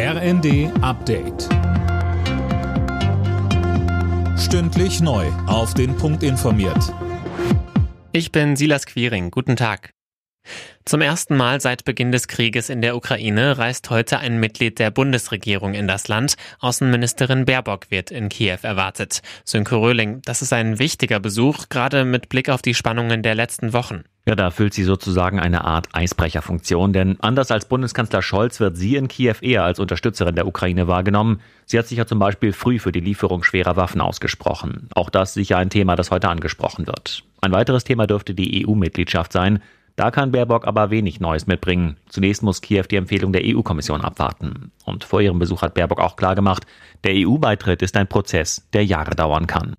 RND Update. Stündlich neu. Auf den Punkt informiert. Ich bin Silas Quiring. Guten Tag. Zum ersten Mal seit Beginn des Krieges in der Ukraine reist heute ein Mitglied der Bundesregierung in das Land. Außenministerin Baerbock wird in Kiew erwartet. Sönke Röhling, das ist ein wichtiger Besuch, gerade mit Blick auf die Spannungen der letzten Wochen. Ja, da erfüllt sie sozusagen eine Art Eisbrecherfunktion, denn anders als Bundeskanzler Scholz wird sie in Kiew eher als Unterstützerin der Ukraine wahrgenommen. Sie hat sich ja zum Beispiel früh für die Lieferung schwerer Waffen ausgesprochen. Auch das sicher ein Thema, das heute angesprochen wird. Ein weiteres Thema dürfte die EU-Mitgliedschaft sein. Da kann Baerbock aber wenig Neues mitbringen. Zunächst muss Kiew die Empfehlung der EU-Kommission abwarten. Und vor ihrem Besuch hat Baerbock auch klargemacht, der EU-Beitritt ist ein Prozess, der Jahre dauern kann.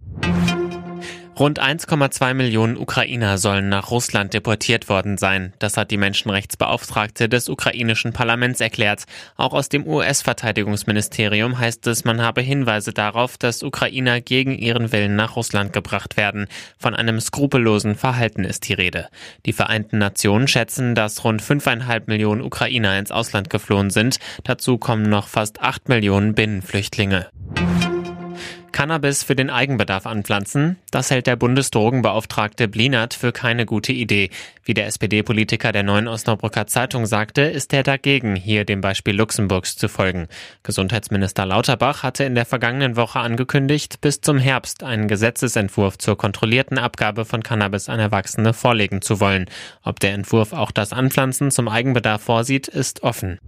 Rund 1,2 Millionen Ukrainer sollen nach Russland deportiert worden sein. Das hat die Menschenrechtsbeauftragte des ukrainischen Parlaments erklärt. Auch aus dem US-Verteidigungsministerium heißt es, man habe Hinweise darauf, dass Ukrainer gegen ihren Willen nach Russland gebracht werden. Von einem skrupellosen Verhalten ist die Rede. Die Vereinten Nationen schätzen, dass rund 5,5 Millionen Ukrainer ins Ausland geflohen sind. Dazu kommen noch fast 8 Millionen Binnenflüchtlinge. Cannabis für den Eigenbedarf anpflanzen, das hält der Bundesdrogenbeauftragte Blinert für keine gute Idee. Wie der SPD-Politiker der Neuen Osnabrücker Zeitung sagte, ist er dagegen, hier dem Beispiel Luxemburgs zu folgen. Gesundheitsminister Lauterbach hatte in der vergangenen Woche angekündigt, bis zum Herbst einen Gesetzesentwurf zur kontrollierten Abgabe von Cannabis an Erwachsene vorlegen zu wollen. Ob der Entwurf auch das Anpflanzen zum Eigenbedarf vorsieht, ist offen.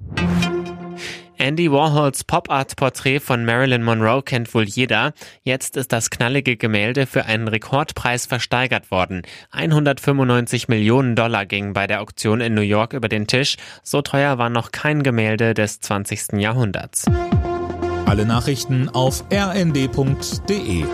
Andy Warhols Pop-Art-Porträt von Marilyn Monroe kennt wohl jeder. Jetzt ist das knallige Gemälde für einen Rekordpreis versteigert worden. 195 Millionen Dollar gingen bei der Auktion in New York über den Tisch. So teuer war noch kein Gemälde des 20. Jahrhunderts. Alle Nachrichten auf rnd.de